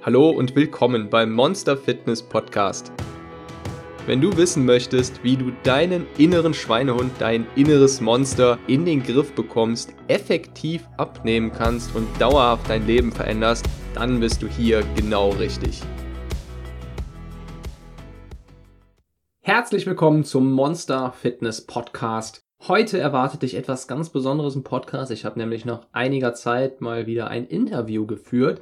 Hallo und willkommen beim Monster Fitness Podcast. Wenn du wissen möchtest, wie du deinen inneren Schweinehund, dein inneres Monster in den Griff bekommst, effektiv abnehmen kannst und dauerhaft dein Leben veränderst, dann bist du hier genau richtig. Herzlich willkommen zum Monster Fitness Podcast. Heute erwartet dich etwas ganz Besonderes im Podcast. Ich habe nämlich nach einiger Zeit mal wieder ein Interview geführt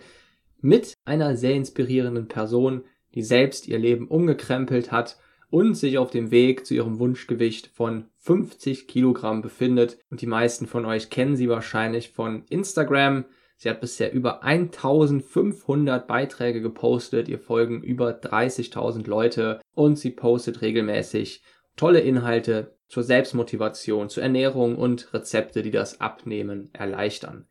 mit einer sehr inspirierenden Person, die selbst ihr Leben umgekrempelt hat und sich auf dem Weg zu ihrem Wunschgewicht von 50 Kilogramm befindet. Und die meisten von euch kennen sie wahrscheinlich von Instagram. Sie hat bisher über 1500 Beiträge gepostet, ihr folgen über 30.000 Leute und sie postet regelmäßig tolle Inhalte zur Selbstmotivation, zur Ernährung und Rezepte, die das Abnehmen erleichtern.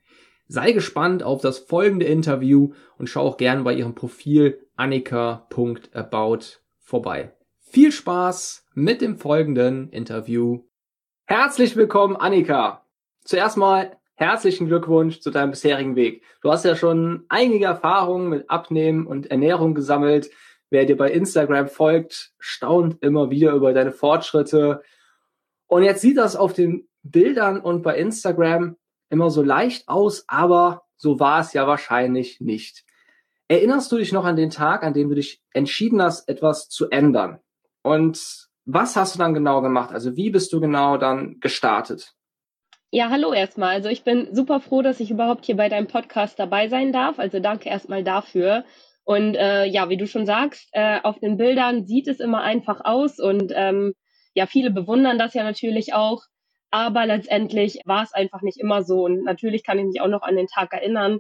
Sei gespannt auf das folgende Interview und schau auch gern bei ihrem Profil annika.about vorbei. Viel Spaß mit dem folgenden Interview. Herzlich willkommen, Annika. Zuerst mal herzlichen Glückwunsch zu deinem bisherigen Weg. Du hast ja schon einige Erfahrungen mit Abnehmen und Ernährung gesammelt. Wer dir bei Instagram folgt, staunt immer wieder über deine Fortschritte. Und jetzt sieht das auf den Bildern und bei Instagram immer so leicht aus, aber so war es ja wahrscheinlich nicht. Erinnerst du dich noch an den Tag, an dem du dich entschieden hast, etwas zu ändern? Und was hast du dann genau gemacht? Also wie bist du genau dann gestartet? Ja, hallo erstmal. Also ich bin super froh, dass ich überhaupt hier bei deinem Podcast dabei sein darf. Also danke erstmal dafür. Und äh, ja, wie du schon sagst, äh, auf den Bildern sieht es immer einfach aus und ähm, ja, viele bewundern das ja natürlich auch. Aber letztendlich war es einfach nicht immer so. Und natürlich kann ich mich auch noch an den Tag erinnern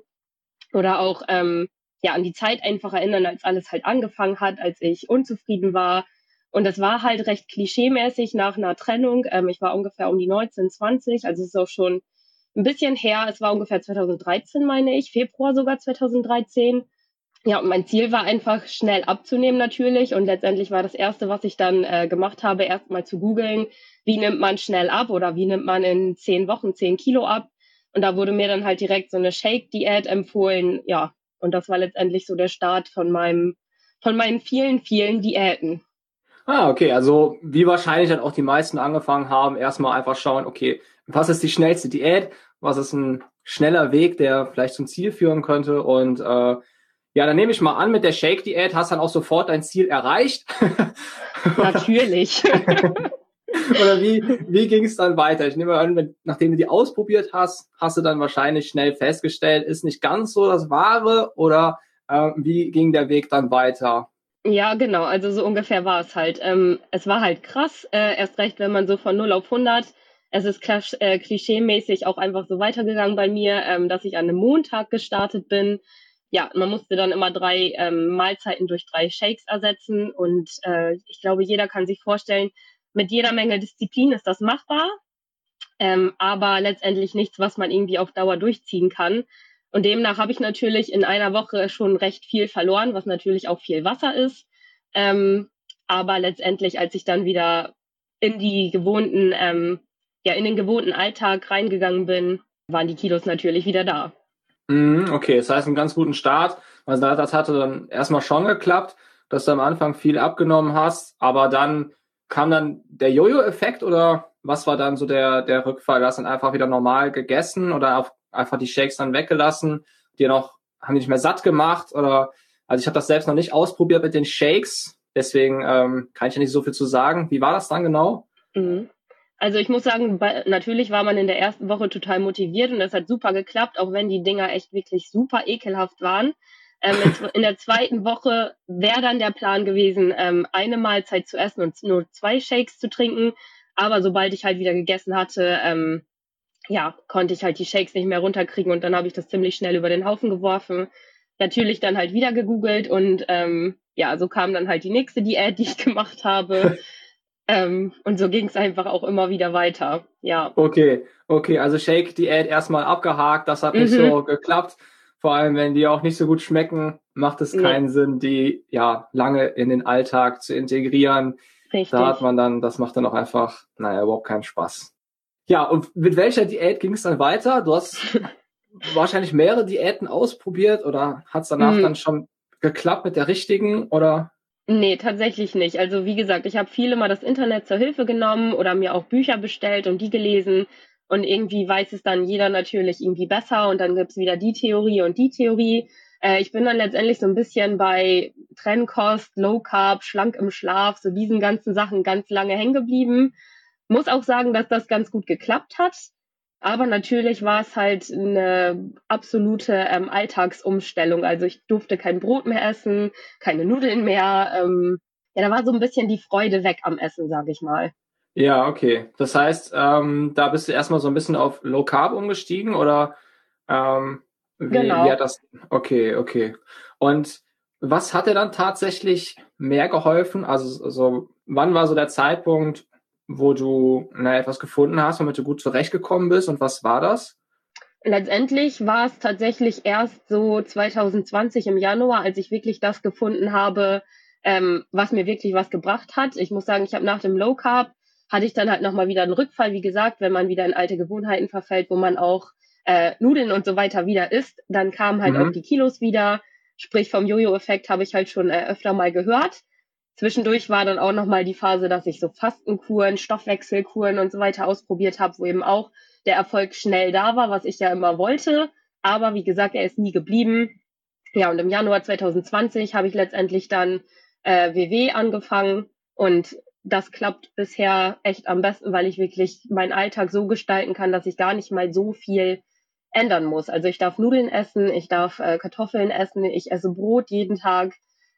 oder auch ähm, ja an die Zeit einfach erinnern, als alles halt angefangen hat, als ich unzufrieden war. Und das war halt recht klischeemäßig nach einer Trennung. Ähm, ich war ungefähr um die 19, 20, also es ist auch schon ein bisschen her. Es war ungefähr 2013, meine ich, Februar sogar 2013. Ja, und mein Ziel war einfach schnell abzunehmen natürlich. Und letztendlich war das Erste, was ich dann äh, gemacht habe, erstmal zu googeln, wie nimmt man schnell ab oder wie nimmt man in zehn Wochen zehn Kilo ab. Und da wurde mir dann halt direkt so eine Shake-Diät empfohlen. Ja, und das war letztendlich so der Start von meinem, von meinen vielen, vielen Diäten. Ah, okay. Also wie wahrscheinlich dann auch die meisten angefangen haben, erstmal einfach schauen, okay, was ist die schnellste Diät? Was ist ein schneller Weg, der vielleicht zum Ziel führen könnte? Und äh, ja, dann nehme ich mal an, mit der Shake-Diät hast dann auch sofort dein Ziel erreicht. Natürlich. Oder wie, wie ging es dann weiter? Ich nehme an, wenn, nachdem du die ausprobiert hast, hast du dann wahrscheinlich schnell festgestellt, ist nicht ganz so das Wahre oder äh, wie ging der Weg dann weiter? Ja, genau. Also so ungefähr war es halt. Ähm, es war halt krass, äh, erst recht, wenn man so von 0 auf 100 es ist äh, klischeemäßig auch einfach so weitergegangen bei mir, ähm, dass ich an einem Montag gestartet bin ja, man musste dann immer drei ähm, Mahlzeiten durch drei Shakes ersetzen. Und äh, ich glaube, jeder kann sich vorstellen, mit jeder Menge Disziplin ist das machbar, ähm, aber letztendlich nichts, was man irgendwie auf Dauer durchziehen kann. Und demnach habe ich natürlich in einer Woche schon recht viel verloren, was natürlich auch viel Wasser ist. Ähm, aber letztendlich, als ich dann wieder in die gewohnten, ähm, ja, in den gewohnten Alltag reingegangen bin, waren die Kilos natürlich wieder da. Mhm, okay, das heißt einen ganz guten Start. Also das hatte dann erstmal schon geklappt, dass du am Anfang viel abgenommen hast, aber dann kam dann der Jojo-Effekt oder was war dann so der, der Rückfall? Du hast dann einfach wieder normal gegessen oder einfach die Shakes dann weggelassen, dir noch, haben die nicht mehr satt gemacht oder, also ich habe das selbst noch nicht ausprobiert mit den Shakes, deswegen ähm, kann ich ja nicht so viel zu sagen. Wie war das dann genau? Mhm. Also ich muss sagen, natürlich war man in der ersten Woche total motiviert und das hat super geklappt, auch wenn die Dinger echt wirklich super ekelhaft waren. Ähm, in der zweiten Woche wäre dann der Plan gewesen, ähm, eine Mahlzeit zu essen und nur zwei Shakes zu trinken. Aber sobald ich halt wieder gegessen hatte, ähm, ja, konnte ich halt die Shakes nicht mehr runterkriegen und dann habe ich das ziemlich schnell über den Haufen geworfen. Natürlich dann halt wieder gegoogelt und ähm, ja, so kam dann halt die nächste Diät, die ich gemacht habe. Ähm, und so ging es einfach auch immer wieder weiter. Ja. Okay, okay, also Shake-Diät erstmal abgehakt, das hat nicht mhm. so geklappt. Vor allem, wenn die auch nicht so gut schmecken, macht es keinen nee. Sinn, die ja lange in den Alltag zu integrieren. Richtig. Da hat man dann, das macht dann auch einfach, naja, überhaupt keinen Spaß. Ja, und mit welcher Diät ging es dann weiter? Du hast wahrscheinlich mehrere Diäten ausprobiert oder hat es danach mhm. dann schon geklappt mit der richtigen oder? Nee, tatsächlich nicht. Also wie gesagt, ich habe viele mal das Internet zur Hilfe genommen oder mir auch Bücher bestellt und die gelesen. Und irgendwie weiß es dann jeder natürlich irgendwie besser und dann gibt's wieder die Theorie und die Theorie. Äh, ich bin dann letztendlich so ein bisschen bei Trennkost, Low Carb, schlank im Schlaf, so diesen ganzen Sachen ganz lange hängen geblieben. Muss auch sagen, dass das ganz gut geklappt hat. Aber natürlich war es halt eine absolute ähm, Alltagsumstellung. Also ich durfte kein Brot mehr essen, keine Nudeln mehr. Ähm, ja, da war so ein bisschen die Freude weg am Essen, sage ich mal. Ja, okay. Das heißt, ähm, da bist du erstmal so ein bisschen auf Low Carb umgestiegen oder ähm, wie, genau. wie hat das? Okay, okay. Und was hat dir dann tatsächlich mehr geholfen? Also, also wann war so der Zeitpunkt, wo du na, etwas gefunden hast, womit du gut zurechtgekommen bist und was war das? Letztendlich war es tatsächlich erst so 2020 im Januar, als ich wirklich das gefunden habe, ähm, was mir wirklich was gebracht hat. Ich muss sagen, ich habe nach dem Low Carb hatte ich dann halt nochmal wieder einen Rückfall, wie gesagt, wenn man wieder in alte Gewohnheiten verfällt, wo man auch äh, Nudeln und so weiter wieder isst, dann kamen halt mhm. auch die Kilos wieder. Sprich, vom Jojo-Effekt habe ich halt schon äh, öfter mal gehört. Zwischendurch war dann auch nochmal die Phase, dass ich so Fastenkuren, Stoffwechselkuren und so weiter ausprobiert habe, wo eben auch der Erfolg schnell da war, was ich ja immer wollte. Aber wie gesagt, er ist nie geblieben. Ja, und im Januar 2020 habe ich letztendlich dann äh, WW angefangen und das klappt bisher echt am besten, weil ich wirklich meinen Alltag so gestalten kann, dass ich gar nicht mal so viel ändern muss. Also ich darf Nudeln essen, ich darf äh, Kartoffeln essen, ich esse Brot jeden Tag,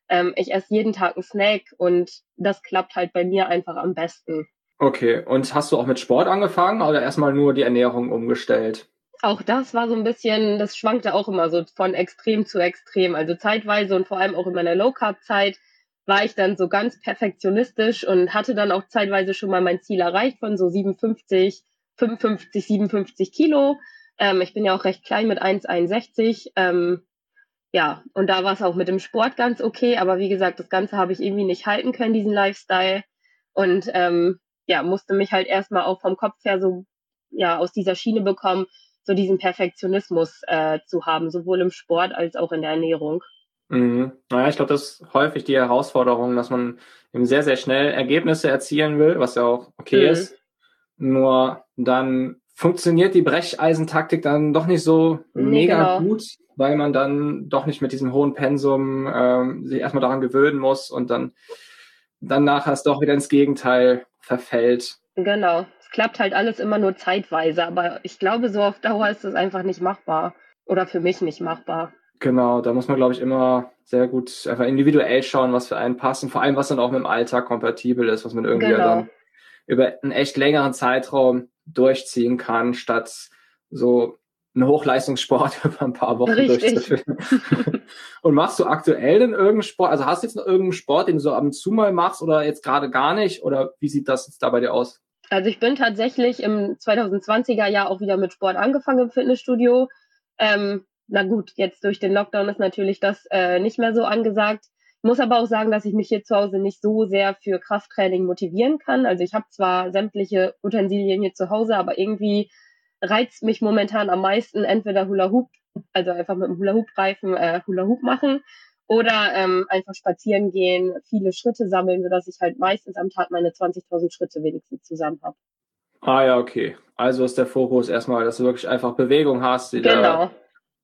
ähm, ich esse jeden Tag einen Snack und das klappt halt bei mir einfach am besten. Okay, und hast du auch mit Sport angefangen oder erstmal nur die Ernährung umgestellt? Auch das war so ein bisschen, das schwankte auch immer so von extrem zu extrem. Also zeitweise und vor allem auch in meiner Low Carb Zeit war ich dann so ganz perfektionistisch und hatte dann auch zeitweise schon mal mein Ziel erreicht von so 57, 55, 57 Kilo. Ähm, ich bin ja auch recht klein mit 1,61. Ähm, ja, und da war es auch mit dem Sport ganz okay, aber wie gesagt, das Ganze habe ich irgendwie nicht halten können, diesen Lifestyle. Und ähm, ja, musste mich halt erstmal auch vom Kopf her so ja aus dieser Schiene bekommen, so diesen Perfektionismus äh, zu haben, sowohl im Sport als auch in der Ernährung. Mhm. Naja, ich glaube, das ist häufig die Herausforderung, dass man eben sehr, sehr schnell Ergebnisse erzielen will, was ja auch okay mhm. ist. Nur dann funktioniert die Brecheisentaktik dann doch nicht so nee, mega genau. gut, weil man dann doch nicht mit diesem hohen Pensum ähm, sich erstmal daran gewöhnen muss und dann, dann nachher es doch wieder ins Gegenteil verfällt. Genau. Es klappt halt alles immer nur zeitweise, aber ich glaube, so auf Dauer ist es einfach nicht machbar. Oder für mich nicht machbar. Genau, da muss man, glaube ich, immer sehr gut einfach individuell schauen, was für einen passt und vor allem, was dann auch mit dem Alltag kompatibel ist, was man irgendwie genau. dann über einen echt längeren Zeitraum durchziehen kann, statt so einen Hochleistungssport über ein paar Wochen Richtig. durchzuführen. und machst du aktuell denn irgendeinen Sport? Also hast du jetzt noch irgendeinen Sport, den du so ab und zu mal machst oder jetzt gerade gar nicht? Oder wie sieht das jetzt da bei dir aus? Also ich bin tatsächlich im 2020er Jahr auch wieder mit Sport angefangen im Fitnessstudio. Ähm, na gut, jetzt durch den Lockdown ist natürlich das äh, nicht mehr so angesagt. Muss aber auch sagen, dass ich mich hier zu Hause nicht so sehr für Krafttraining motivieren kann. Also ich habe zwar sämtliche Utensilien hier zu Hause, aber irgendwie reizt mich momentan am meisten entweder Hula Hoop, also einfach mit dem Hula Hoop Reifen äh, Hula Hoop machen oder ähm, einfach spazieren gehen, viele Schritte sammeln, sodass ich halt meistens am Tag meine 20.000 Schritte wenigstens zusammen habe. Ah ja, okay. Also ist der Fokus erstmal, dass du wirklich einfach Bewegung hast, die genau. da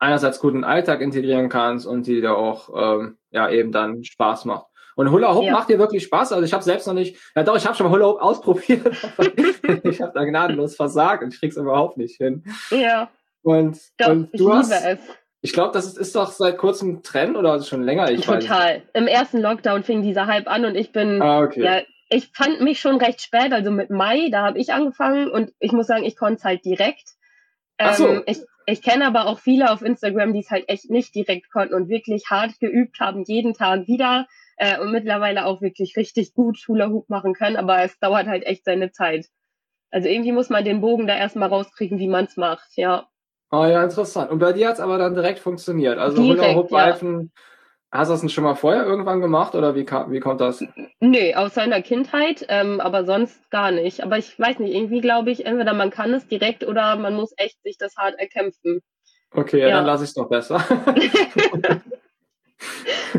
einerseits gut in den Alltag integrieren kannst und die dir auch ähm, ja eben dann Spaß macht. Und Hula Hoop ja. macht dir wirklich Spaß. Also ich habe selbst noch nicht, ja doch, ich habe schon mal Hula Hoop ausprobiert, ich habe da gnadenlos versagt und ich krieg's überhaupt nicht hin. Ja. Und, doch, und du ich hast, es. Ich glaube, das ist, ist doch seit kurzem Trend oder schon länger. Ich Total. Im ersten Lockdown fing dieser Hype an und ich bin, ah, okay. ja, ich fand mich schon recht spät, also mit Mai, da habe ich angefangen und ich muss sagen, ich konnte es halt direkt. Ach so. Ähm, ich, ich kenne aber auch viele auf Instagram, die es halt echt nicht direkt konnten und wirklich hart geübt haben, jeden Tag wieder äh, und mittlerweile auch wirklich richtig gut Hula Hoop machen können, aber es dauert halt echt seine Zeit. Also irgendwie muss man den Bogen da erstmal rauskriegen, wie man es macht, ja. Oh ja, interessant. Und bei dir hat es aber dann direkt funktioniert. Also Hula Hoop Reifen ja. Hast du das denn schon mal vorher irgendwann gemacht oder wie, kam, wie kommt das? Nee, aus seiner Kindheit, ähm, aber sonst gar nicht. Aber ich weiß nicht, irgendwie glaube ich, entweder man kann es direkt oder man muss echt sich das hart erkämpfen. Okay, ja, dann lasse ich es doch besser.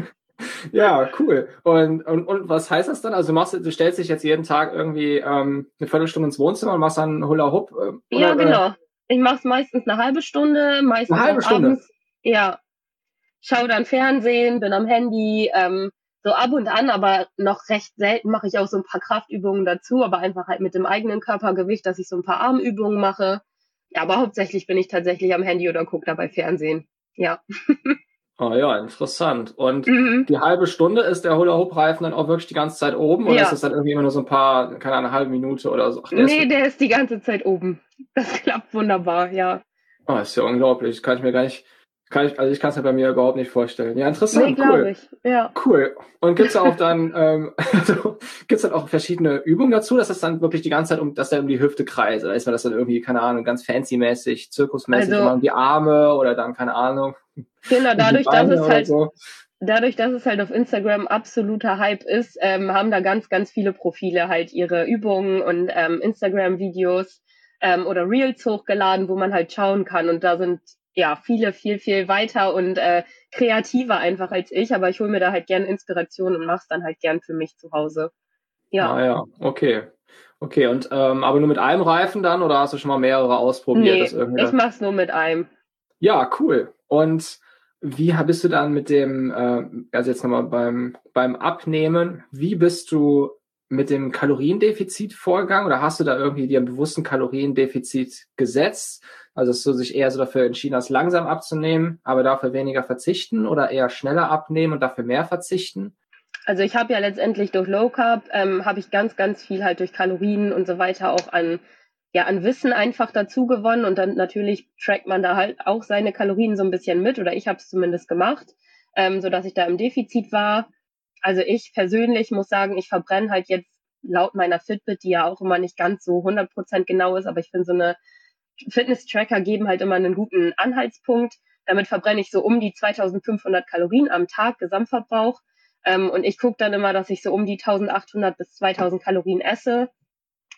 ja, cool. Und, und, und was heißt das dann? Also du, machst, du stellst dich jetzt jeden Tag irgendwie ähm, eine Viertelstunde ins Wohnzimmer und machst dann Hula Hoop? Äh, ja, genau. Ich mache es meistens eine halbe Stunde, meistens eine halbe Stunde. abends. Ja. Schau dann Fernsehen, bin am Handy, ähm, so ab und an, aber noch recht selten mache ich auch so ein paar Kraftübungen dazu, aber einfach halt mit dem eigenen Körpergewicht, dass ich so ein paar Armübungen mache. Ja, aber hauptsächlich bin ich tatsächlich am Handy oder gucke dabei Fernsehen. Ja. Oh ja, interessant. Und mhm. die halbe Stunde ist der Hula-Hoop-Reifen dann auch wirklich die ganze Zeit oben oder ja. ist das dann irgendwie immer nur so ein paar, keine Ahnung, eine halbe Minute oder so? Ach, der nee, ist der ist die ganze Zeit oben. Das klappt wunderbar, ja. Oh, ist ja unglaublich. Kann ich mir gar nicht, kann ich, also ich kann es mir bei mir überhaupt nicht vorstellen. Ja, interessant, nee, cool. Ich. Ja. Cool. Und gibt's da auch dann, ähm, also, gibt's dann auch verschiedene Übungen dazu, dass das dann wirklich die ganze Zeit um, dass der um die Hüfte kreist? Oder ist man das dann irgendwie, keine Ahnung, ganz fancy-mäßig, zirkusmäßig, also, immer um die Arme oder dann, keine Ahnung. Genau, dadurch, dass es halt, so. dadurch, dass es halt auf Instagram absoluter Hype ist, ähm, haben da ganz, ganz viele Profile halt ihre Übungen und ähm, Instagram-Videos ähm, oder Reels hochgeladen, wo man halt schauen kann. Und da sind ja, viele viel, viel weiter und äh, kreativer einfach als ich, aber ich hole mir da halt gern Inspiration und mache es dann halt gern für mich zu Hause. Ja. Ah ja, okay. Okay, und ähm, aber nur mit einem Reifen dann oder hast du schon mal mehrere ausprobiert? Nee, ich mach's nur mit einem. Ja, cool. Und wie bist du dann mit dem, äh, also jetzt nochmal beim, beim Abnehmen, wie bist du mit dem Kaloriendefizit vorgegangen oder hast du da irgendwie dir einen bewussten Kaloriendefizit gesetzt? Also dass du sich eher so dafür entschieden hast, langsam abzunehmen, aber dafür weniger verzichten oder eher schneller abnehmen und dafür mehr verzichten? Also ich habe ja letztendlich durch Low Carb ähm, habe ich ganz, ganz viel halt durch Kalorien und so weiter auch an ja an Wissen einfach dazu gewonnen und dann natürlich trackt man da halt auch seine Kalorien so ein bisschen mit oder ich habe es zumindest gemacht, ähm, so ich da im Defizit war. Also ich persönlich muss sagen, ich verbrenne halt jetzt laut meiner Fitbit, die ja auch immer nicht ganz so 100% genau ist, aber ich finde so eine Fitness-Tracker geben halt immer einen guten Anhaltspunkt. Damit verbrenne ich so um die 2500 Kalorien am Tag Gesamtverbrauch. Ähm, und ich gucke dann immer, dass ich so um die 1800 bis 2000 Kalorien esse.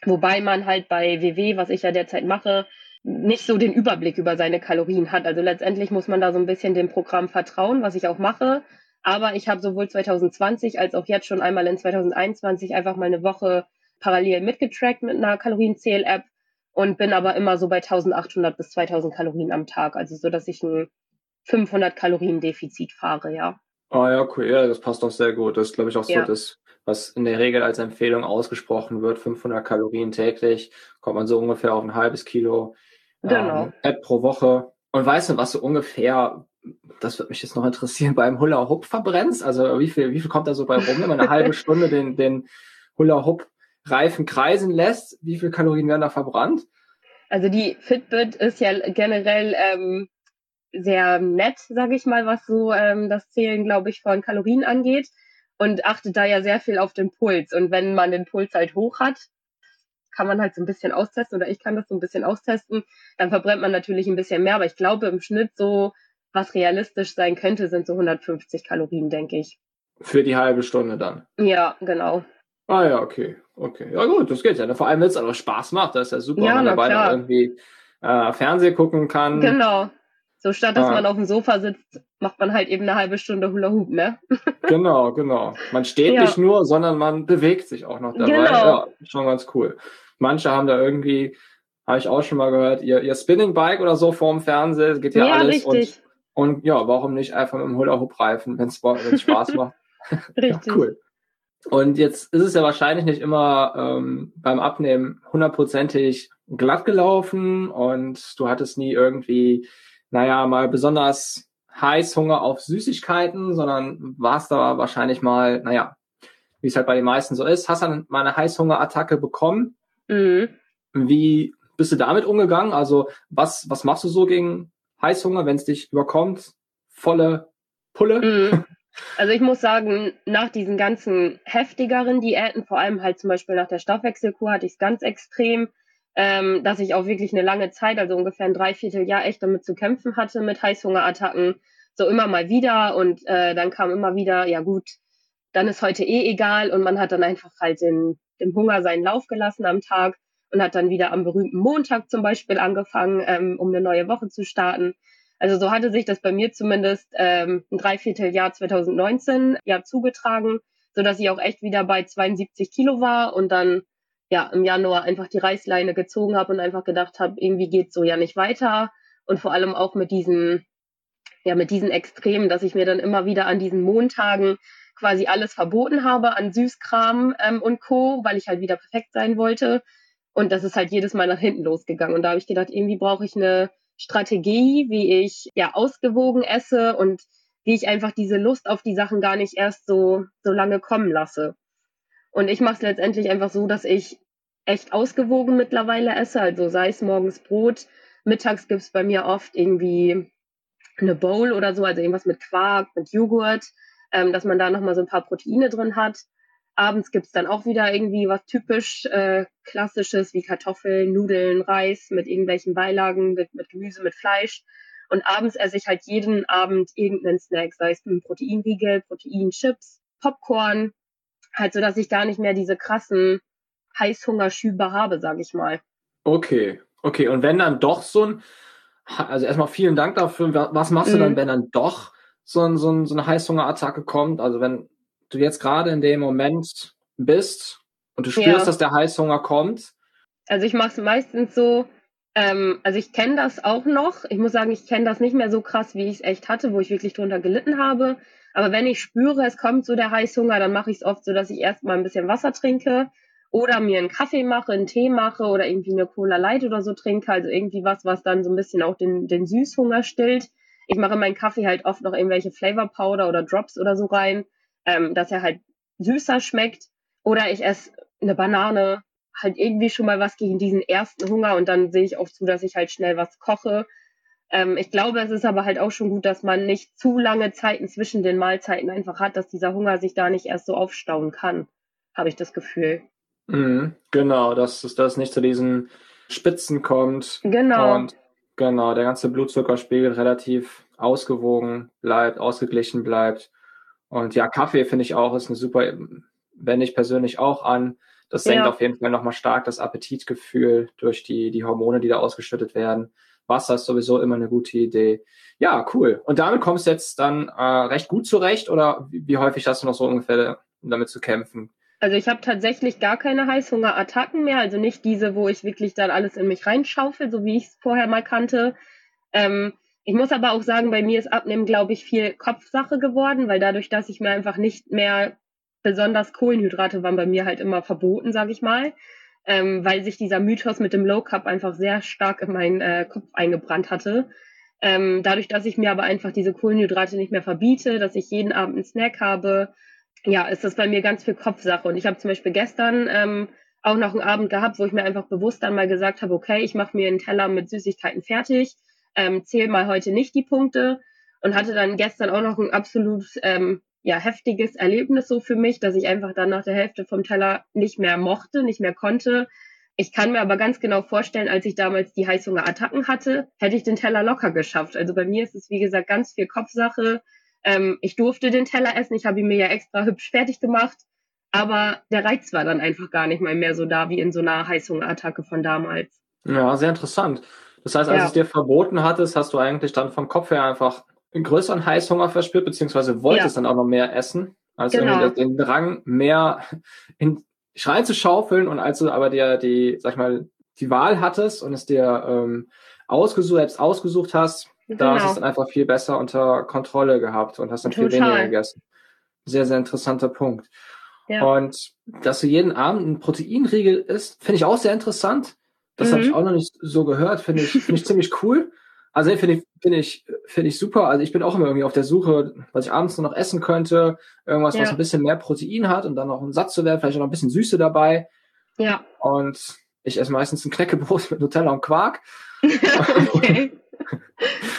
Wobei man halt bei WW, was ich ja derzeit mache, nicht so den Überblick über seine Kalorien hat. Also letztendlich muss man da so ein bisschen dem Programm vertrauen, was ich auch mache. Aber ich habe sowohl 2020 als auch jetzt schon einmal in 2021 einfach mal eine Woche parallel mitgetrackt mit einer Kalorienzähl-App und bin aber immer so bei 1800 bis 2000 Kalorien am Tag, also so, dass ich ein 500 Kalorien Defizit fahre, ja. Ah ja, cool, ja, das passt doch sehr gut. Das ist, glaube ich, auch so ja. das, was in der Regel als Empfehlung ausgesprochen wird, 500 Kalorien täglich, kommt man so ungefähr auf ein halbes Kilo genau. ähm, pro Woche. Und weißt du, was so ungefähr, das würde mich jetzt noch interessieren, beim Hula Hoop verbrennst? Also wie viel, wie viel kommt da so bei rum, wenn man eine halbe Stunde den, den Hula Hoop Reifen kreisen lässt, wie viel Kalorien werden da verbrannt? Also die Fitbit ist ja generell ähm, sehr nett, sage ich mal, was so ähm, das Zählen, glaube ich, von Kalorien angeht und achtet da ja sehr viel auf den Puls. Und wenn man den Puls halt hoch hat, kann man halt so ein bisschen austesten oder ich kann das so ein bisschen austesten, dann verbrennt man natürlich ein bisschen mehr, aber ich glaube im Schnitt so, was realistisch sein könnte, sind so 150 Kalorien, denke ich. Für die halbe Stunde dann? Ja, genau. Ah ja, okay. Okay. Ja gut, das geht ja. Vor allem, wenn es aber Spaß macht, das ist ja super, ja, wenn man dabei dann irgendwie äh, Fernsehen gucken kann. Genau. So statt dass ah. man auf dem Sofa sitzt, macht man halt eben eine halbe Stunde Hula Hoop, ne? genau, genau. Man steht ja. nicht nur, sondern man bewegt sich auch noch dabei. Genau. Ja, schon ganz cool. Manche haben da irgendwie, habe ich auch schon mal gehört, ihr, ihr Spinning Bike oder so vorm Fernsehen, geht ja, ja alles. Richtig. Und, und ja, warum nicht einfach mit dem Hula Hoop reifen, wenn es Spaß macht. richtig. Ja, cool. Und jetzt ist es ja wahrscheinlich nicht immer ähm, beim Abnehmen hundertprozentig glatt gelaufen und du hattest nie irgendwie, naja, mal besonders Heißhunger auf Süßigkeiten, sondern warst da wahrscheinlich mal, naja, wie es halt bei den meisten so ist, hast dann mal eine Heißhungerattacke bekommen. Mhm. Wie bist du damit umgegangen? Also was, was machst du so gegen Heißhunger, wenn es dich überkommt? Volle Pulle? Mhm. Also ich muss sagen, nach diesen ganzen heftigeren Diäten, vor allem halt zum Beispiel nach der Stoffwechselkur, hatte ich es ganz extrem, ähm, dass ich auch wirklich eine lange Zeit, also ungefähr ein Dreivierteljahr, echt damit zu kämpfen hatte mit Heißhungerattacken. So immer mal wieder und äh, dann kam immer wieder, ja gut, dann ist heute eh egal und man hat dann einfach halt den, dem Hunger seinen Lauf gelassen am Tag und hat dann wieder am berühmten Montag zum Beispiel angefangen, ähm, um eine neue Woche zu starten. Also so hatte sich das bei mir zumindest ähm, ein Dreivierteljahr 2019 ja zugetragen, so dass ich auch echt wieder bei 72 Kilo war und dann ja im Januar einfach die Reißleine gezogen habe und einfach gedacht habe, irgendwie geht's so ja nicht weiter und vor allem auch mit diesen ja mit diesen Extremen, dass ich mir dann immer wieder an diesen Montagen quasi alles verboten habe an Süßkram ähm, und Co, weil ich halt wieder perfekt sein wollte und das ist halt jedes Mal nach hinten losgegangen und da habe ich gedacht, irgendwie brauche ich eine Strategie, wie ich ja ausgewogen esse und wie ich einfach diese Lust auf die Sachen gar nicht erst so so lange kommen lasse. Und ich mache es letztendlich einfach so, dass ich echt ausgewogen mittlerweile esse. Also sei es morgens Brot, mittags gibt's bei mir oft irgendwie eine Bowl oder so, also irgendwas mit Quark, mit Joghurt, ähm, dass man da nochmal so ein paar Proteine drin hat. Abends gibt's dann auch wieder irgendwie was typisch äh, Klassisches wie Kartoffeln, Nudeln, Reis mit irgendwelchen Beilagen, mit, mit Gemüse, mit Fleisch. Und abends esse ich halt jeden Abend irgendeinen Snack, sei es ein Proteinriegel, Proteinchips, Popcorn, halt so, dass ich gar nicht mehr diese krassen Heißhungerschübe habe, sage ich mal. Okay, okay. Und wenn dann doch so ein, also erstmal vielen Dank dafür. Was machst du dann, mhm. wenn dann doch so, ein, so, ein, so eine Heißhungerattacke kommt? Also wenn du jetzt gerade in dem Moment bist und du spürst, ja. dass der Heißhunger kommt. Also ich mache es meistens so, ähm, also ich kenne das auch noch. Ich muss sagen, ich kenne das nicht mehr so krass, wie ich es echt hatte, wo ich wirklich drunter gelitten habe. Aber wenn ich spüre, es kommt so der Heißhunger, dann mache ich es oft so, dass ich erstmal ein bisschen Wasser trinke oder mir einen Kaffee mache, einen Tee mache oder irgendwie eine Cola Light oder so trinke. Also irgendwie was, was dann so ein bisschen auch den, den Süßhunger stillt. Ich mache in meinen Kaffee halt oft noch irgendwelche Flavor Powder oder Drops oder so rein ähm, dass er halt süßer schmeckt. Oder ich esse eine Banane, halt irgendwie schon mal was gegen diesen ersten Hunger und dann sehe ich auch zu, dass ich halt schnell was koche. Ähm, ich glaube, es ist aber halt auch schon gut, dass man nicht zu lange Zeiten zwischen den Mahlzeiten einfach hat, dass dieser Hunger sich da nicht erst so aufstauen kann, habe ich das Gefühl. Mhm, genau, dass es das nicht zu diesen Spitzen kommt. Genau. Und genau, der ganze Blutzuckerspiegel relativ ausgewogen bleibt, ausgeglichen bleibt. Und ja, Kaffee finde ich auch ist eine super, wende ich persönlich auch an. Das senkt ja. auf jeden Fall nochmal stark das Appetitgefühl durch die, die Hormone, die da ausgeschüttet werden. Wasser ist sowieso immer eine gute Idee. Ja, cool. Und damit kommst du jetzt dann äh, recht gut zurecht oder wie, wie häufig hast du noch so ungefähr damit zu kämpfen? Also ich habe tatsächlich gar keine Heißhungerattacken mehr, also nicht diese, wo ich wirklich dann alles in mich reinschaufel, so wie ich es vorher mal kannte. Ähm, ich muss aber auch sagen, bei mir ist Abnehmen, glaube ich, viel Kopfsache geworden, weil dadurch, dass ich mir einfach nicht mehr besonders Kohlenhydrate waren bei mir halt immer verboten, sage ich mal, ähm, weil sich dieser Mythos mit dem Low Carb einfach sehr stark in meinen äh, Kopf eingebrannt hatte. Ähm, dadurch, dass ich mir aber einfach diese Kohlenhydrate nicht mehr verbiete, dass ich jeden Abend einen Snack habe, ja, ist das bei mir ganz viel Kopfsache. Und ich habe zum Beispiel gestern ähm, auch noch einen Abend gehabt, wo ich mir einfach bewusst dann mal gesagt habe, okay, ich mache mir einen Teller mit Süßigkeiten fertig ähm, zähl mal heute nicht die Punkte und hatte dann gestern auch noch ein absolut ähm, ja, heftiges Erlebnis so für mich, dass ich einfach dann nach der Hälfte vom Teller nicht mehr mochte, nicht mehr konnte. Ich kann mir aber ganz genau vorstellen, als ich damals die Heißhungerattacken hatte, hätte ich den Teller locker geschafft. Also bei mir ist es, wie gesagt, ganz viel Kopfsache. Ähm, ich durfte den Teller essen, ich habe ihn mir ja extra hübsch fertig gemacht, aber der Reiz war dann einfach gar nicht mal mehr so da wie in so einer Heißhungerattacke von damals. Ja, sehr interessant. Das heißt, als ja. es dir verboten hattest, hast du eigentlich dann vom Kopf her einfach einen größeren Heißhunger verspürt, beziehungsweise wolltest ja. dann auch noch mehr essen. Also genau. den Drang, mehr in Schrein zu schaufeln und als du aber dir die, sag ich mal, die Wahl hattest und es dir ähm, ausgesucht, selbst ausgesucht hast, genau. da hast du es dann einfach viel besser unter Kontrolle gehabt und hast dann Total. viel weniger gegessen. Sehr, sehr interessanter Punkt. Ja. Und dass du jeden Abend einen Proteinriegel isst, finde ich auch sehr interessant. Das mhm. habe ich auch noch nicht so gehört, finde ich, finde ich ziemlich cool. Also finde ich, finde ich, finde ich super. Also ich bin auch immer irgendwie auf der Suche, was ich abends noch essen könnte. Irgendwas, ja. was ein bisschen mehr Protein hat und dann noch ein Satz zu werden, vielleicht auch noch ein bisschen Süße dabei. Ja. Und ich esse meistens ein Knäckebrot mit Nutella und Quark. okay.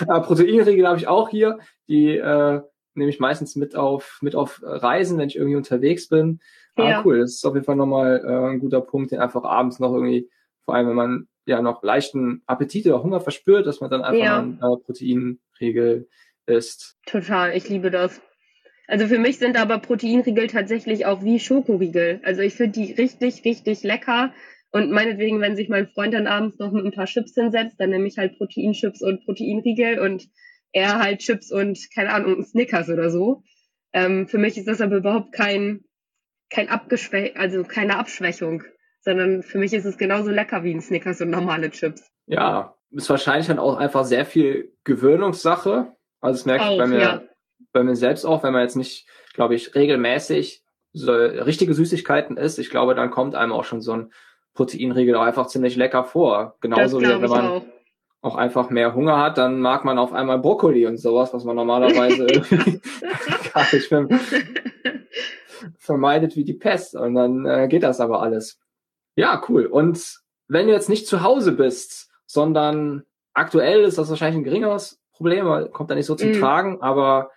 Proteinriegel habe ich auch hier. Die äh, nehme ich meistens mit auf, mit auf Reisen, wenn ich irgendwie unterwegs bin. Ja. Ah, cool. Das ist auf jeden Fall nochmal äh, ein guter Punkt, den einfach abends noch irgendwie vor allem wenn man ja noch leichten Appetit oder Hunger verspürt, dass man dann einfach ja. einen äh, Proteinriegel isst. Total, ich liebe das. Also für mich sind aber Proteinriegel tatsächlich auch wie Schokoriegel. Also ich finde die richtig, richtig lecker Und meinetwegen, wenn sich mein Freund dann abends noch mit ein paar Chips hinsetzt, dann nehme ich halt Proteinchips und Proteinriegel und er halt Chips und, keine Ahnung, Snickers oder so. Ähm, für mich ist das aber überhaupt kein, kein Abgeschwä also keine Abschwächung, sondern für mich ist es genauso lecker wie ein Snickers und normale Chips. Ja, ist wahrscheinlich dann auch einfach sehr viel Gewöhnungssache. Also das merke auch, ich bei mir, ja. bei mir selbst auch, wenn man jetzt nicht, glaube ich, regelmäßig so richtige Süßigkeiten isst. Ich glaube, dann kommt einem auch schon so ein Proteinriegel auch einfach ziemlich lecker vor. Genauso wie wenn man auch. auch. einfach mehr Hunger hat, dann mag man auf einmal Brokkoli und sowas, was man normalerweise gar nicht vermeidet wie die Pest. Und dann äh, geht das aber alles. Ja, cool. Und wenn du jetzt nicht zu Hause bist, sondern aktuell ist das wahrscheinlich ein geringeres Problem, weil kommt da nicht so zum mm. Tragen, aber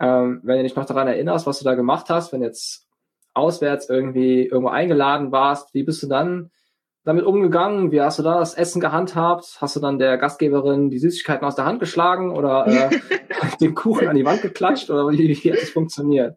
ähm, wenn du dich noch daran erinnerst, was du da gemacht hast, wenn jetzt auswärts irgendwie irgendwo eingeladen warst, wie bist du dann damit umgegangen? Wie hast du da das Essen gehandhabt? Hast du dann der Gastgeberin die Süßigkeiten aus der Hand geschlagen oder äh, den Kuchen an die Wand geklatscht oder wie, wie hat das funktioniert?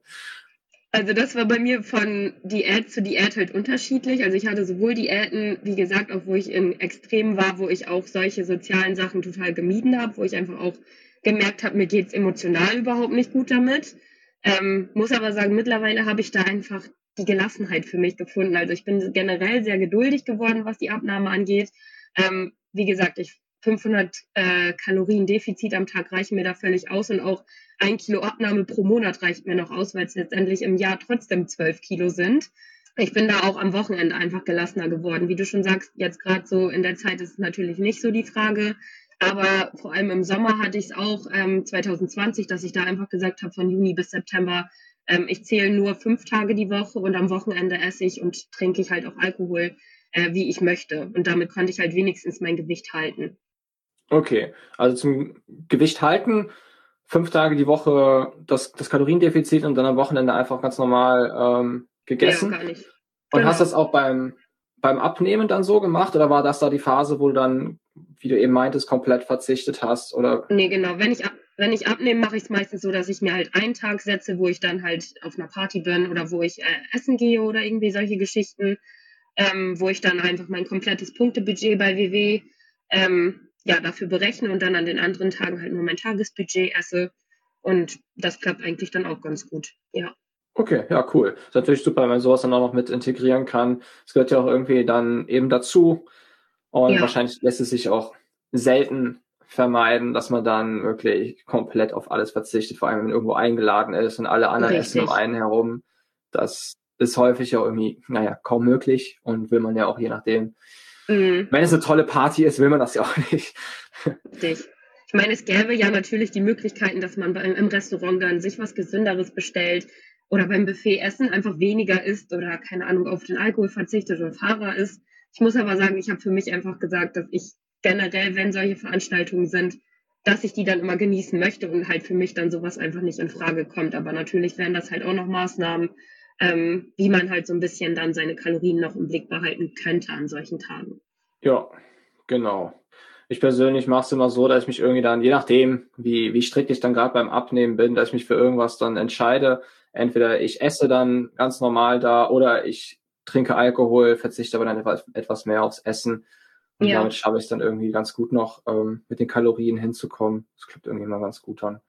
Also das war bei mir von Diät zu Diät halt unterschiedlich. Also ich hatte sowohl Diäten, wie gesagt, auch wo ich in Extremen war, wo ich auch solche sozialen Sachen total gemieden habe, wo ich einfach auch gemerkt habe, mir geht's emotional überhaupt nicht gut damit. Ähm, muss aber sagen, mittlerweile habe ich da einfach die Gelassenheit für mich gefunden. Also ich bin generell sehr geduldig geworden, was die Abnahme angeht. Ähm, wie gesagt, ich 500 äh, Kalorien Defizit am Tag reichen mir da völlig aus und auch ein Kilo Abnahme pro Monat reicht mir noch aus, weil es letztendlich im Jahr trotzdem 12 Kilo sind. Ich bin da auch am Wochenende einfach gelassener geworden. Wie du schon sagst, jetzt gerade so in der Zeit ist es natürlich nicht so die Frage. Aber vor allem im Sommer hatte ich es auch ähm, 2020, dass ich da einfach gesagt habe, von Juni bis September, ähm, ich zähle nur fünf Tage die Woche und am Wochenende esse ich und trinke ich halt auch Alkohol, äh, wie ich möchte. Und damit konnte ich halt wenigstens mein Gewicht halten. Okay, also zum Gewicht halten, fünf Tage die Woche das, das Kaloriendefizit und dann am Wochenende einfach ganz normal ähm, gegessen. Ja, gar nicht. Und genau. hast das auch beim, beim Abnehmen dann so gemacht oder war das da die Phase, wo du dann, wie du eben meintest, komplett verzichtet hast? Oder? Nee, genau. Wenn ich, wenn ich abnehme, mache ich es meistens so, dass ich mir halt einen Tag setze, wo ich dann halt auf einer Party bin oder wo ich äh, essen gehe oder irgendwie solche Geschichten, ähm, wo ich dann einfach mein komplettes Punktebudget bei WW ähm, ja, dafür berechne und dann an den anderen Tagen halt nur mein Tagesbudget esse. Und das klappt eigentlich dann auch ganz gut, ja. Okay, ja, cool. Ist natürlich super, wenn man sowas dann auch noch mit integrieren kann. Es gehört ja auch irgendwie dann eben dazu. Und ja. wahrscheinlich lässt es sich auch selten vermeiden, dass man dann wirklich komplett auf alles verzichtet, vor allem wenn man irgendwo eingeladen ist und alle anderen Richtig. essen um einen herum. Das ist häufig ja irgendwie, naja, kaum möglich und will man ja auch je nachdem Mhm. Wenn es eine tolle Party ist, will man das ja auch nicht. Richtig. Ich meine, es gäbe ja natürlich die Möglichkeiten, dass man beim, im Restaurant dann sich was Gesünderes bestellt oder beim Buffet Essen einfach weniger isst oder keine Ahnung auf den Alkohol verzichtet oder Fahrer ist. Ich muss aber sagen, ich habe für mich einfach gesagt, dass ich generell, wenn solche Veranstaltungen sind, dass ich die dann immer genießen möchte und halt für mich dann sowas einfach nicht in Frage kommt. Aber natürlich wären das halt auch noch Maßnahmen, ähm, wie man halt so ein bisschen dann seine Kalorien noch im Blick behalten könnte an solchen Tagen. Ja, genau. Ich persönlich mache es immer so, dass ich mich irgendwie dann, je nachdem, wie, wie strikt ich dann gerade beim Abnehmen bin, dass ich mich für irgendwas dann entscheide. Entweder ich esse dann ganz normal da oder ich trinke Alkohol, verzichte aber dann etwas, mehr aufs Essen. Und ja. damit schaffe ich es dann irgendwie ganz gut noch, ähm, mit den Kalorien hinzukommen. Das klappt irgendwie mal ganz gut dann.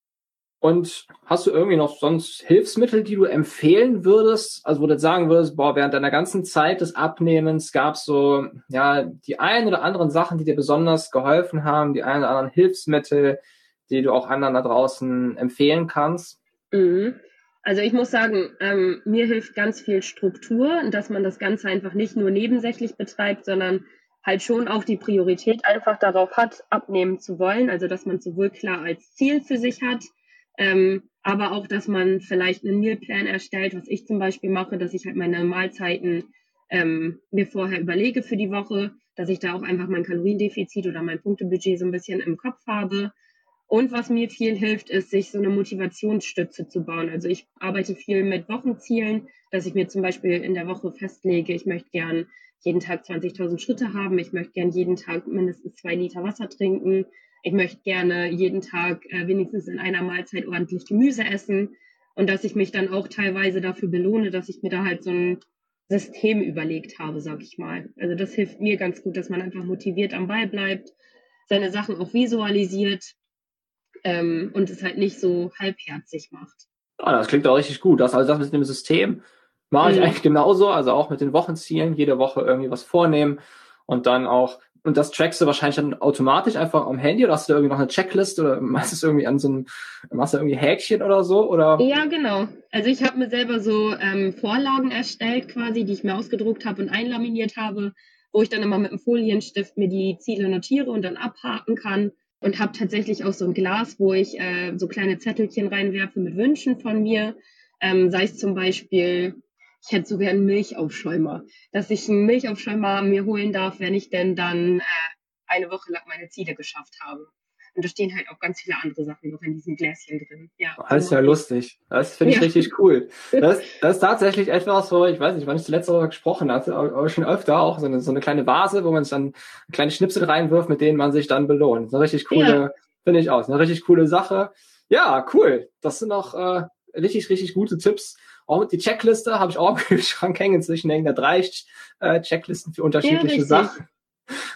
Und hast du irgendwie noch sonst Hilfsmittel, die du empfehlen würdest? Also wo du sagen würdest, boah, während deiner ganzen Zeit des Abnehmens gab es so, ja, die ein oder anderen Sachen, die dir besonders geholfen haben, die ein oder anderen Hilfsmittel, die du auch anderen da draußen empfehlen kannst? Mhm. Also ich muss sagen, ähm, mir hilft ganz viel Struktur, dass man das Ganze einfach nicht nur nebensächlich betreibt, sondern halt schon auch die Priorität einfach darauf hat, abnehmen zu wollen. Also dass man sowohl klar als Ziel für sich hat, ähm, aber auch, dass man vielleicht einen Mealplan erstellt, was ich zum Beispiel mache, dass ich halt meine Mahlzeiten ähm, mir vorher überlege für die Woche, dass ich da auch einfach mein Kaloriendefizit oder mein Punktebudget so ein bisschen im Kopf habe. Und was mir viel hilft, ist, sich so eine Motivationsstütze zu bauen. Also ich arbeite viel mit Wochenzielen, dass ich mir zum Beispiel in der Woche festlege, ich möchte gern jeden Tag 20.000 Schritte haben, ich möchte gern jeden Tag mindestens zwei Liter Wasser trinken, ich möchte gerne jeden Tag äh, wenigstens in einer Mahlzeit ordentlich Gemüse essen und dass ich mich dann auch teilweise dafür belohne, dass ich mir da halt so ein System überlegt habe, sag ich mal. Also das hilft mir ganz gut, dass man einfach motiviert am Ball bleibt, seine Sachen auch visualisiert ähm, und es halt nicht so halbherzig macht. Ja, das klingt auch richtig gut. Das, also das mit dem System mache ich mhm. eigentlich genauso. Also auch mit den Wochenzielen, jede Woche irgendwie was vornehmen und dann auch, und das trackst du wahrscheinlich dann automatisch einfach am Handy oder hast du irgendwie noch eine Checklist oder machst du irgendwie an so einem, machst du irgendwie Häkchen oder so? Oder? Ja, genau. Also ich habe mir selber so ähm, Vorlagen erstellt quasi, die ich mir ausgedruckt habe und einlaminiert habe, wo ich dann immer mit einem Folienstift mir die Ziele notiere und dann abhaken kann und habe tatsächlich auch so ein Glas, wo ich äh, so kleine Zettelchen reinwerfe mit Wünschen von mir. Ähm, sei es zum Beispiel, ich hätte so gern einen Milchaufschäumer, dass ich einen Milchaufschäumer mir holen darf, wenn ich denn dann äh, eine Woche lang meine Ziele geschafft habe. Und da stehen halt auch ganz viele andere Sachen noch in diesem Gläschen drin. Ja, das ist ja lustig. Das finde ich ja. richtig cool. Das, das ist tatsächlich etwas, wo ich weiß nicht, wann ich zuletzt darüber gesprochen hatte, aber schon öfter auch so eine, so eine kleine Vase, wo man sich dann kleine Schnipsel reinwirft, mit denen man sich dann belohnt. Das ist eine richtig coole, ja. finde ich auch, eine richtig coole Sache. Ja, cool. Das sind auch äh, richtig, richtig gute Tipps. Auch die Checkliste habe ich auch im Kühlschrank hängen. Inzwischen hängen da drei äh, Checklisten für unterschiedliche ja, Sachen.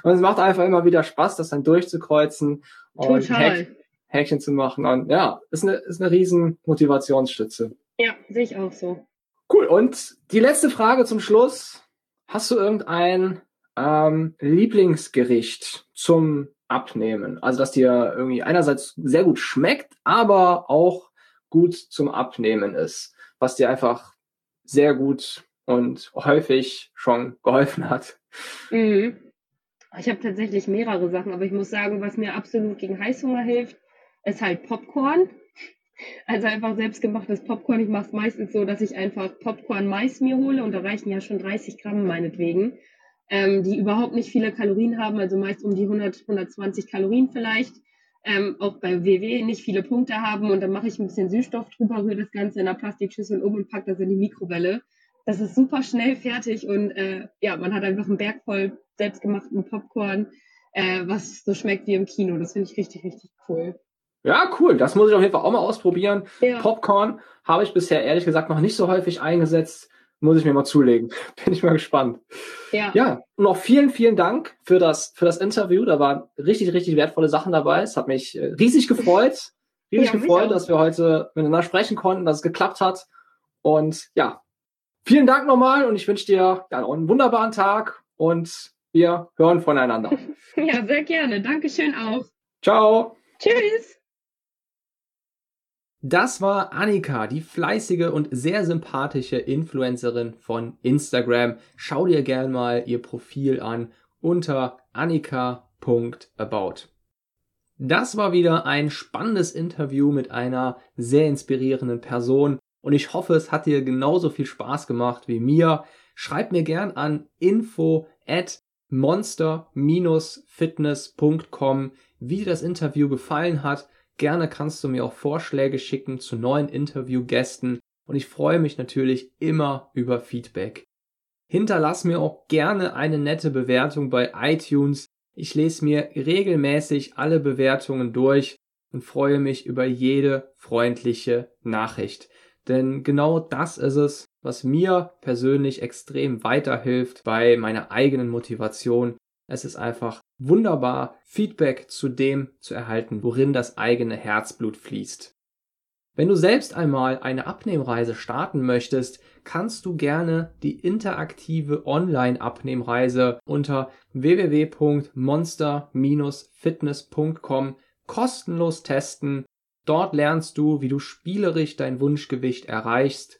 Und es macht einfach immer wieder Spaß, das dann durchzukreuzen und Total. Häkchen zu machen. Und ja, ist eine, ist eine riesen Motivationsstütze. Ja, sehe ich auch so. Cool. Und die letzte Frage zum Schluss. Hast du irgendein ähm, Lieblingsgericht zum Abnehmen? Also, dass dir irgendwie einerseits sehr gut schmeckt, aber auch gut zum Abnehmen ist, was dir einfach sehr gut und häufig schon geholfen hat. Mhm. Ich habe tatsächlich mehrere Sachen, aber ich muss sagen, was mir absolut gegen Heißhunger hilft, ist halt Popcorn. Also einfach selbstgemachtes Popcorn. Ich mache es meistens so, dass ich einfach Popcorn-Mais mir hole und da reichen ja schon 30 Gramm meinetwegen, ähm, die überhaupt nicht viele Kalorien haben, also meist um die 100, 120 Kalorien vielleicht. Ähm, auch bei WW nicht viele Punkte haben und dann mache ich ein bisschen Süßstoff drüber, rühre das Ganze in einer Plastikschüssel um und packe das in die Mikrowelle. Das ist super schnell fertig und äh, ja, man hat einfach einen Berg voll selbstgemachten Popcorn, äh, was so schmeckt wie im Kino. Das finde ich richtig, richtig cool. Ja, cool. Das muss ich auf jeden Fall auch mal ausprobieren. Ja. Popcorn habe ich bisher ehrlich gesagt noch nicht so häufig eingesetzt. Muss ich mir mal zulegen. Bin ich mal gespannt. Ja. Ja. Und noch vielen, vielen Dank für das, für das Interview. Da waren richtig, richtig wertvolle Sachen dabei. Es hat mich äh, riesig gefreut. Riesig ja, gefreut, dass wir heute miteinander sprechen konnten, dass es geklappt hat. Und ja, vielen Dank nochmal und ich wünsche dir ja, einen wunderbaren Tag und wir hören voneinander. Ja, sehr gerne. Dankeschön auch. Ciao. Tschüss. Das war Annika, die fleißige und sehr sympathische Influencerin von Instagram. Schau dir gern mal ihr Profil an unter annika.about. Das war wieder ein spannendes Interview mit einer sehr inspirierenden Person und ich hoffe, es hat dir genauso viel Spaß gemacht wie mir. Schreib mir gern an info at monster-fitness.com, wie dir das Interview gefallen hat. Gerne kannst du mir auch Vorschläge schicken zu neuen Interviewgästen und ich freue mich natürlich immer über Feedback. Hinterlass mir auch gerne eine nette Bewertung bei iTunes. Ich lese mir regelmäßig alle Bewertungen durch und freue mich über jede freundliche Nachricht. Denn genau das ist es, was mir persönlich extrem weiterhilft bei meiner eigenen Motivation. Es ist einfach wunderbar, Feedback zu dem zu erhalten, worin das eigene Herzblut fließt. Wenn du selbst einmal eine Abnehmreise starten möchtest, kannst du gerne die interaktive Online-Abnehmreise unter www.monster-fitness.com kostenlos testen. Dort lernst du, wie du spielerisch dein Wunschgewicht erreichst